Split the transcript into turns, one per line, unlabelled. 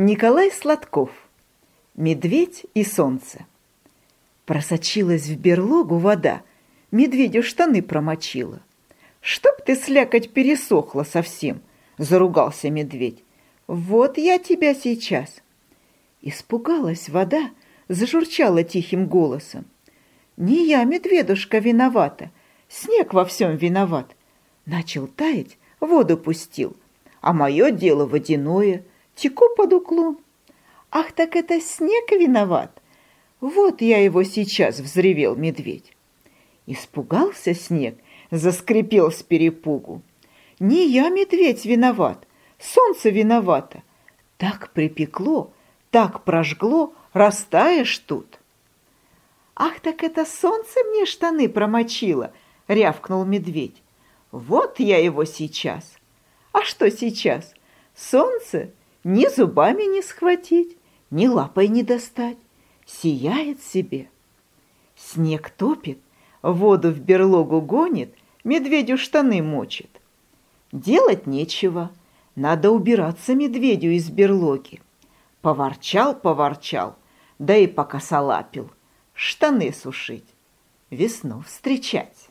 Николай Сладков. Медведь и солнце. Просочилась в берлогу вода, медведю штаны промочила. «Чтоб ты, слякоть, пересохла совсем!» — заругался медведь. «Вот я тебя сейчас!» Испугалась вода, зажурчала тихим голосом. «Не я, медведушка, виновата, снег во всем виноват!» Начал таять, воду пустил, а мое дело водяное — теку под уклон. Ах, так это снег виноват! Вот я его сейчас взревел медведь. Испугался снег, заскрипел с перепугу. Не я, медведь, виноват, солнце виновато. Так припекло, так прожгло, растаешь тут. Ах, так это солнце мне штаны промочило, рявкнул медведь. Вот я его сейчас. А что сейчас? Солнце ни зубами не схватить, ни лапой не достать. Сияет себе. Снег топит, воду в берлогу гонит, медведю штаны мочит. Делать нечего, надо убираться медведю из берлоги. Поворчал, поворчал, да и покосолапил. Штаны сушить, весну встречать.